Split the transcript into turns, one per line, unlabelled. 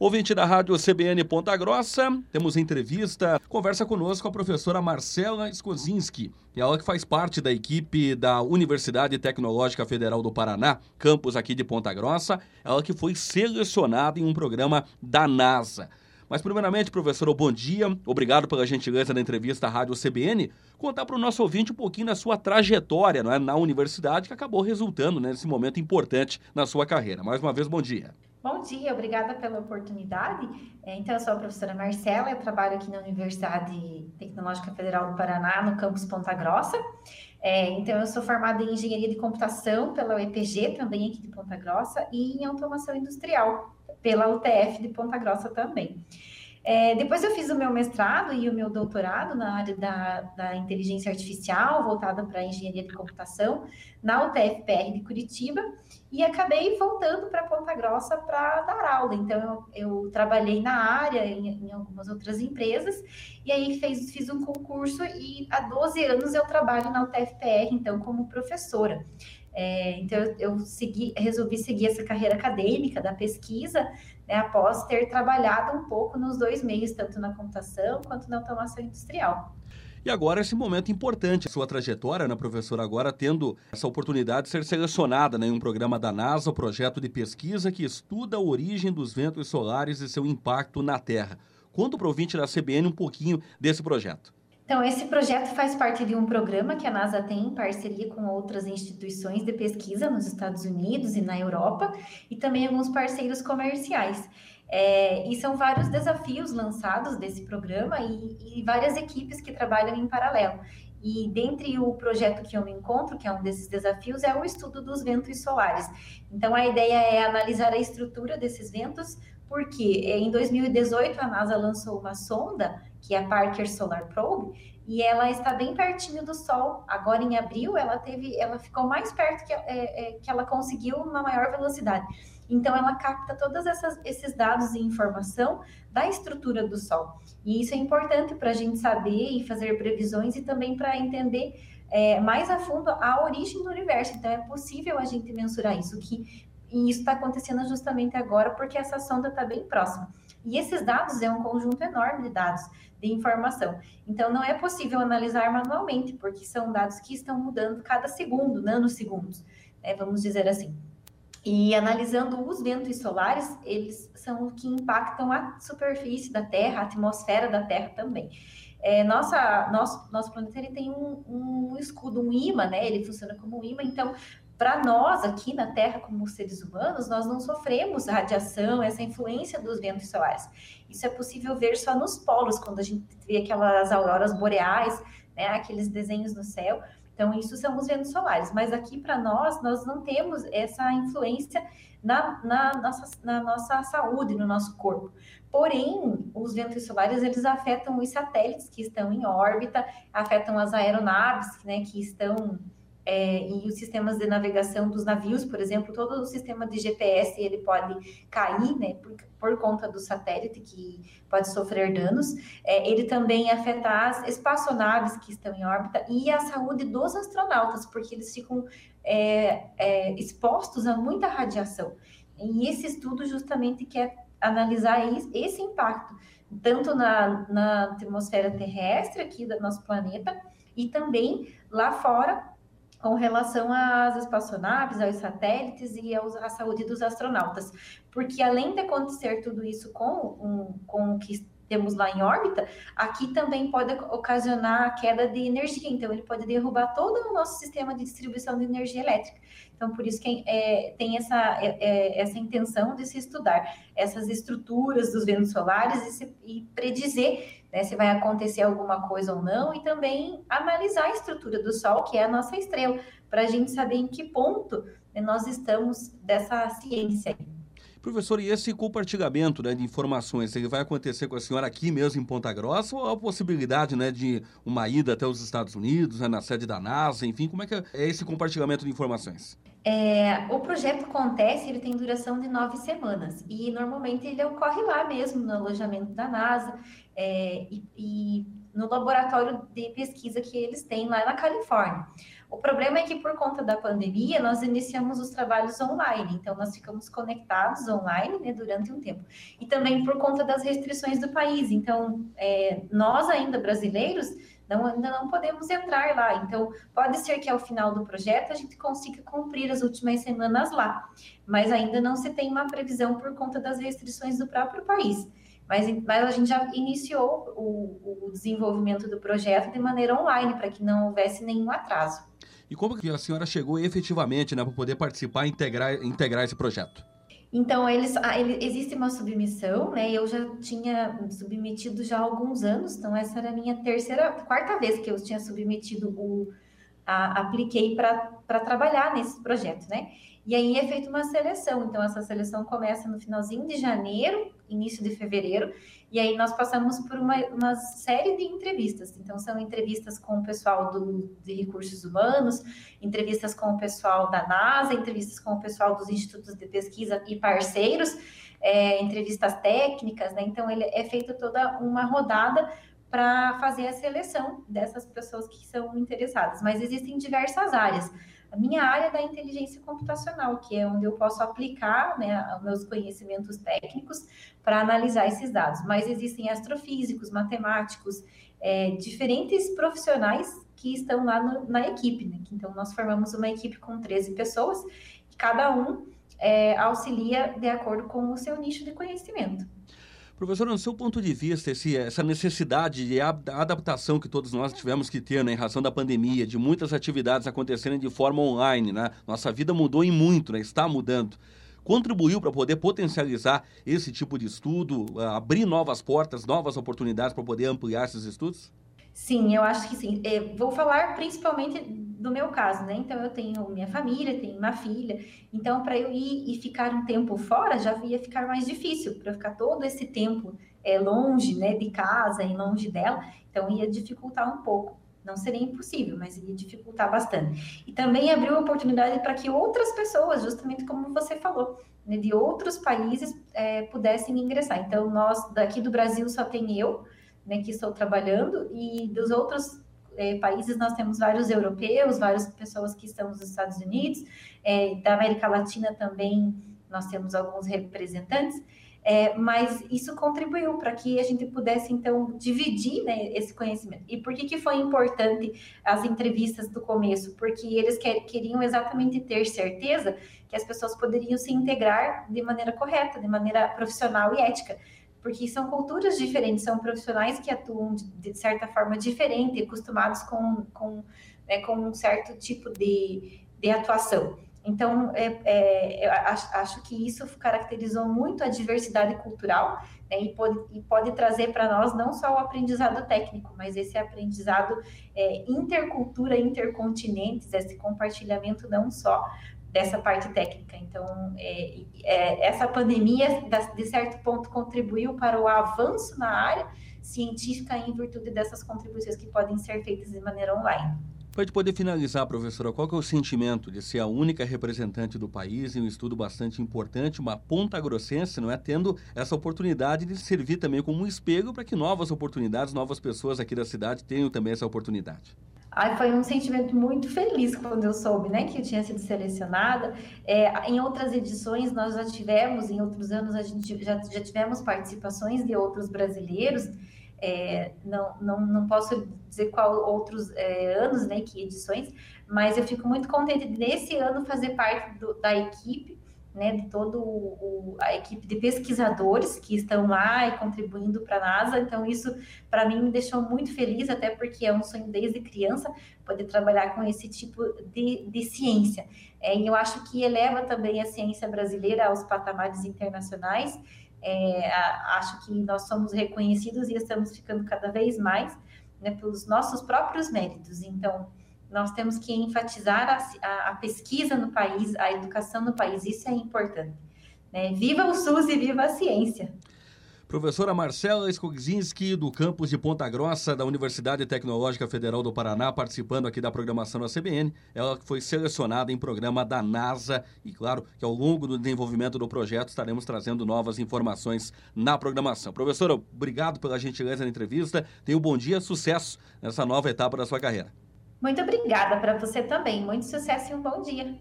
Ouvinte da Rádio CBN Ponta Grossa, temos entrevista, conversa conosco a professora Marcela Skozinski, ela que faz parte da equipe da Universidade Tecnológica Federal do Paraná, campus aqui de Ponta Grossa, ela que foi selecionada em um programa da NASA. Mas, primeiramente, professor, bom dia. Obrigado pela gentileza da entrevista à Rádio CBN. Contar para o nosso ouvinte um pouquinho da sua trajetória é, na universidade, que acabou resultando né, nesse momento importante na sua carreira. Mais uma vez, bom dia.
Bom dia, obrigada pela oportunidade. É, então, eu sou a professora Marcela, eu trabalho aqui na Universidade Tecnológica Federal do Paraná, no campus Ponta Grossa. É, então, eu sou formada em Engenharia de Computação pela UEPG, também aqui de Ponta Grossa, e em Automação Industrial pela UTF de Ponta Grossa também. É, depois eu fiz o meu mestrado e o meu doutorado na área da, da inteligência artificial, voltada para engenharia de computação, na UTF-PR de Curitiba, e acabei voltando para Ponta Grossa para dar aula. Então, eu, eu trabalhei na área, em, em, algumas outras empresas, e aí fez, fiz um concurso, e há 12 anos eu trabalho na UTF-PR, então, como professora. É, então, eu, segui, resolvi seguir essa carreira acadêmica da pesquisa, né, após ter trabalhado um pouco nos dois meios, tanto na computação quanto na automação industrial.
E agora esse momento importante, sua trajetória, né, professora, agora tendo essa oportunidade de ser selecionada né, em um programa da NASA, o um projeto de pesquisa que estuda a origem dos ventos solares e seu impacto na Terra. Conta para o ouvinte da CBN um pouquinho desse projeto.
Então, esse projeto faz parte de um programa que a NASA tem em parceria com outras instituições de pesquisa nos Estados Unidos e na Europa, e também alguns parceiros comerciais. É, e são vários desafios lançados desse programa e, e, várias equipes que trabalham em paralelo. E dentre o projeto que eu me encontro, que é um desses desafios, é o estudo dos ventos solares. Então, a ideia é analisar a estrutura desses ventos, porque em 2018 a NASA lançou uma sonda, que é a Parker Solar Probe, e ela está bem pertinho do Sol. Agora em abril ela teve, ela ficou mais perto que, é, é, que ela conseguiu uma maior velocidade. Então ela capta todos esses dados e informação da estrutura do Sol. E isso é importante para a gente saber e fazer previsões e também para entender é, mais a fundo a origem do universo. Então é possível a gente mensurar isso que e isso está acontecendo justamente agora porque essa sonda está bem próxima. E esses dados é um conjunto enorme de dados, de informação. Então, não é possível analisar manualmente, porque são dados que estão mudando cada segundo, nanosegundos, né, vamos dizer assim. E analisando os ventos solares, eles são os que impactam a superfície da Terra, a atmosfera da Terra também. É, nossa, nosso, nosso planeta ele tem um, um escudo, um imã, né? Ele funciona como um imã, então para nós aqui na Terra, como seres humanos, nós não sofremos radiação, essa influência dos ventos solares. Isso é possível ver só nos polos, quando a gente vê aquelas auroras boreais, né, aqueles desenhos no céu. Então, isso são os ventos solares. Mas aqui para nós, nós não temos essa influência na, na, nossa, na nossa saúde, no nosso corpo. Porém, os ventos solares, eles afetam os satélites que estão em órbita, afetam as aeronaves, né, que estão é, e os sistemas de navegação dos navios, por exemplo, todo o sistema de GPS ele pode cair, né, por, por conta do satélite que pode sofrer danos. É, ele também afeta as espaçonaves que estão em órbita e a saúde dos astronautas, porque eles ficam é, é expostos a muita radiação. E esse estudo justamente quer analisar esse impacto, tanto na, na atmosfera terrestre aqui do nosso planeta, e também lá fora com relação às espaçonaves, aos satélites e aos, à saúde dos astronautas. Porque além de acontecer tudo isso com, um, com o que temos lá em órbita, aqui também pode ocasionar a queda de energia, então ele pode derrubar todo o nosso sistema de distribuição de energia elétrica. Então, por isso que é, tem essa, é, é, essa intenção de se estudar essas estruturas dos ventos solares e, se, e predizer né, se vai acontecer alguma coisa ou não, e também analisar a estrutura do Sol, que é a nossa estrela, para a gente saber em que ponto né, nós estamos dessa ciência.
Professor, e esse compartilhamento né, de informações, ele vai acontecer com a senhora aqui mesmo em Ponta Grossa ou a possibilidade né, de uma ida até os Estados Unidos, né, na sede da NASA, enfim, como é que é esse compartilhamento de informações?
É, o projeto acontece, ele tem duração de nove semanas e normalmente ele ocorre lá mesmo no alojamento da NASA é, e, e no laboratório de pesquisa que eles têm lá na Califórnia. O problema é que por conta da pandemia nós iniciamos os trabalhos online, então nós ficamos conectados online né, durante um tempo. E também por conta das restrições do país. Então, é, nós ainda brasileiros não, ainda não podemos entrar lá. Então, pode ser que ao final do projeto a gente consiga cumprir as últimas semanas lá, mas ainda não se tem uma previsão por conta das restrições do próprio país. Mas, mas a gente já iniciou o, o desenvolvimento do projeto de maneira online, para que não houvesse nenhum atraso.
E como que a senhora chegou efetivamente né, para poder participar e integrar, integrar esse projeto?
Então, eles, ah, ele, existe uma submissão, né? Eu já tinha submetido já há alguns anos, então essa era a minha terceira, quarta vez que eu tinha submetido o. A, apliquei para trabalhar nesse projeto, né? E aí é feita uma seleção. Então, essa seleção começa no finalzinho de janeiro, início de fevereiro, e aí nós passamos por uma, uma série de entrevistas. Então, são entrevistas com o pessoal do, de recursos humanos, entrevistas com o pessoal da NASA, entrevistas com o pessoal dos institutos de pesquisa e parceiros, é, entrevistas técnicas, né? Então, ele é feita toda uma rodada para fazer a seleção dessas pessoas que são interessadas. Mas existem diversas áreas a minha área da inteligência computacional, que é onde eu posso aplicar né, meus conhecimentos técnicos para analisar esses dados. Mas existem astrofísicos, matemáticos, é, diferentes profissionais que estão lá no, na equipe. Né? Então, nós formamos uma equipe com 13 pessoas, e cada um é, auxilia de acordo com o seu nicho de conhecimento.
Professor, no seu ponto de vista, esse, essa necessidade de adaptação que todos nós tivemos que ter né, em razão da pandemia, de muitas atividades acontecerem de forma online, né? Nossa vida mudou em muito, né? Está mudando. Contribuiu para poder potencializar esse tipo de estudo, abrir novas portas, novas oportunidades para poder ampliar esses estudos?
Sim, eu acho que sim. É, vou falar principalmente do meu caso, né? Então, eu tenho minha família, tenho uma filha. Então, para eu ir e ficar um tempo fora, já ia ficar mais difícil, para ficar todo esse tempo é, longe, né, de casa e longe dela. Então, ia dificultar um pouco. Não seria impossível, mas ia dificultar bastante. E também abriu oportunidade para que outras pessoas, justamente como você falou, né, de outros países é, pudessem ingressar. Então, nós daqui do Brasil só tem eu, né, que estou trabalhando, e dos outros é, países nós temos vários europeus, várias pessoas que estão nos Estados Unidos, é, da América Latina também nós temos alguns representantes, é, mas isso contribuiu para que a gente pudesse, então, dividir né, esse conhecimento. E por que, que foi importante as entrevistas do começo? Porque eles quer, queriam exatamente ter certeza que as pessoas poderiam se integrar de maneira correta, de maneira profissional e ética porque são culturas diferentes, são profissionais que atuam de, de certa forma diferente, acostumados com, com, né, com um certo tipo de, de atuação. Então, é, é, eu acho, acho, que isso caracterizou muito a diversidade cultural né, e, pode, e, pode, trazer para nós não só o aprendizado técnico, mas esse aprendizado é, intercultura, intercontinentes, esse compartilhamento não só dessa parte técnica. Então, é, é, essa pandemia, de certo ponto, contribuiu para o avanço na área científica em virtude dessas contribuições que podem ser feitas de maneira online.
Para poder finalizar, professora, qual é o sentimento de ser a única representante do país em um estudo bastante importante, uma ponta grossense, não é? Tendo essa oportunidade de servir também como um espelho para que novas oportunidades, novas pessoas aqui da cidade tenham também essa oportunidade.
Aí foi um sentimento muito feliz quando eu soube, né, que eu tinha sido selecionada. É, em outras edições nós já tivemos, em outros anos a gente já, já tivemos participações de outros brasileiros. É, não, não, não posso dizer qual outros é, anos, né, que edições, mas eu fico muito contente nesse ano fazer parte do, da equipe né, de toda a equipe de pesquisadores que estão lá e contribuindo para a NASA. Então, isso para mim me deixou muito feliz, até porque é um sonho desde criança poder trabalhar com esse tipo de, de ciência. É, e eu acho que eleva também a ciência brasileira aos patamares internacionais. É, acho que nós somos reconhecidos e estamos ficando cada vez mais né, pelos nossos próprios méritos. Então, nós temos que enfatizar a, a, a, pesquisa no país, a educação no país, isso é importante. Né? Viva o SUS e viva a ciência.
Professora Marcela Skogzinski, do campus de Ponta Grossa, da Universidade Tecnológica Federal do Paraná, participando aqui da programação da CBN. Ela foi selecionada em programa da NASA e, claro, que ao longo do desenvolvimento do projeto estaremos trazendo novas informações na programação. Professora, obrigado pela gentileza na entrevista. Tenha um bom dia, sucesso nessa nova etapa da sua carreira.
Muito obrigada para você também. Muito sucesso e um bom dia.